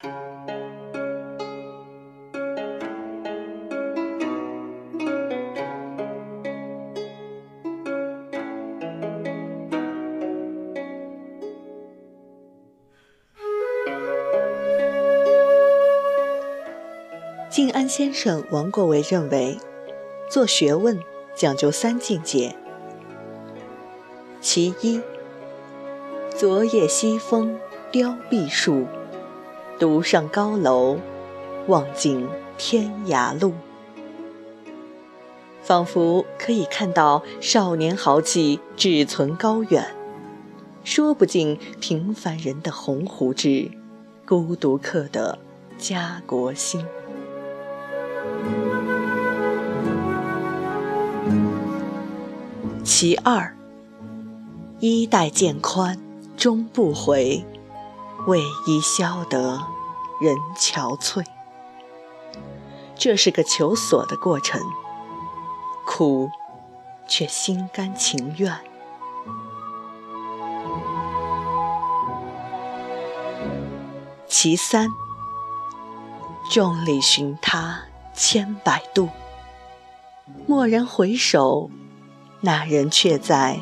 静安先生王国维认为，做学问讲究三境界。其一，昨夜西风凋碧树，独上高楼，望尽天涯路。仿佛可以看到少年豪气志存高远，说不尽平凡人的鸿鹄志，孤独客的家国心。其二，衣带渐宽终不回，为伊消得人憔悴。这是个求索的过程，苦，却心甘情愿。其三，众里寻他千百度，蓦然回首。那人却在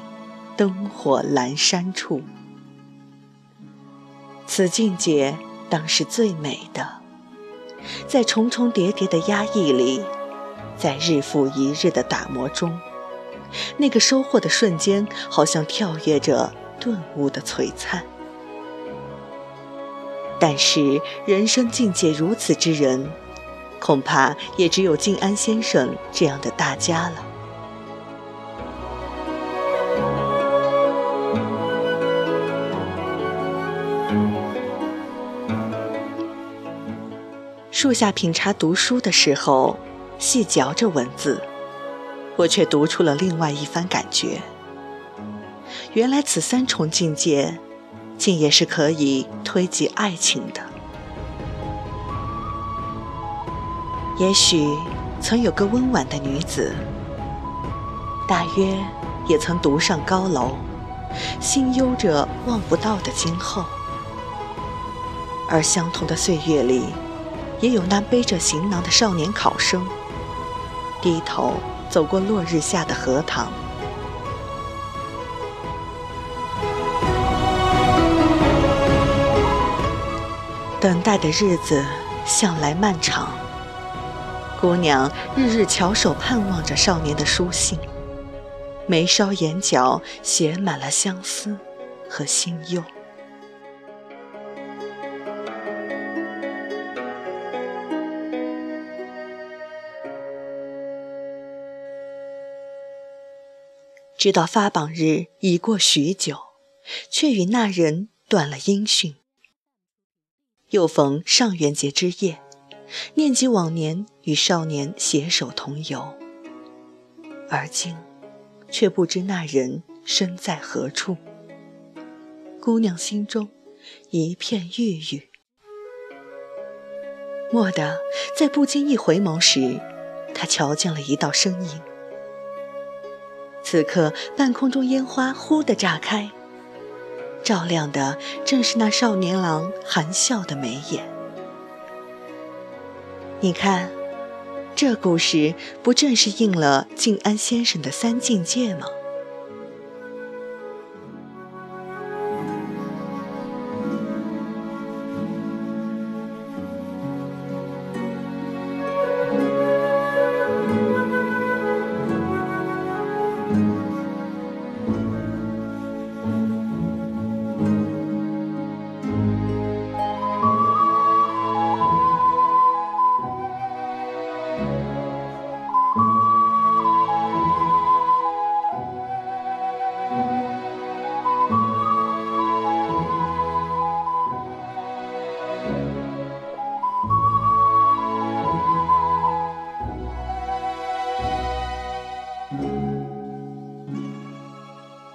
灯火阑珊处。此境界当是最美的，在重重叠叠的压抑里，在日复一日的打磨中，那个收获的瞬间，好像跳跃着顿悟的璀璨。但是人生境界如此之人，恐怕也只有静安先生这样的大家了。树下品茶读书的时候，细嚼着文字，我却读出了另外一番感觉。原来此三重境界，竟也是可以推及爱情的。也许曾有个温婉的女子，大约也曾独上高楼，心忧着望不到的今后。而相同的岁月里。也有那背着行囊的少年考生，低头走过落日下的荷塘。等待的日子向来漫长，姑娘日日翘首盼望着少年的书信，眉梢眼角写满了相思和心忧。直到发榜日已过许久，却与那人断了音讯。又逢上元节之夜，念及往年与少年携手同游，而今却不知那人身在何处。姑娘心中一片郁郁。蓦地，在不经意回眸时，她瞧见了一道身影。此刻，半空中烟花忽地炸开，照亮的正是那少年郎含笑的眉眼。你看，这故事不正是应了静安先生的三境界吗？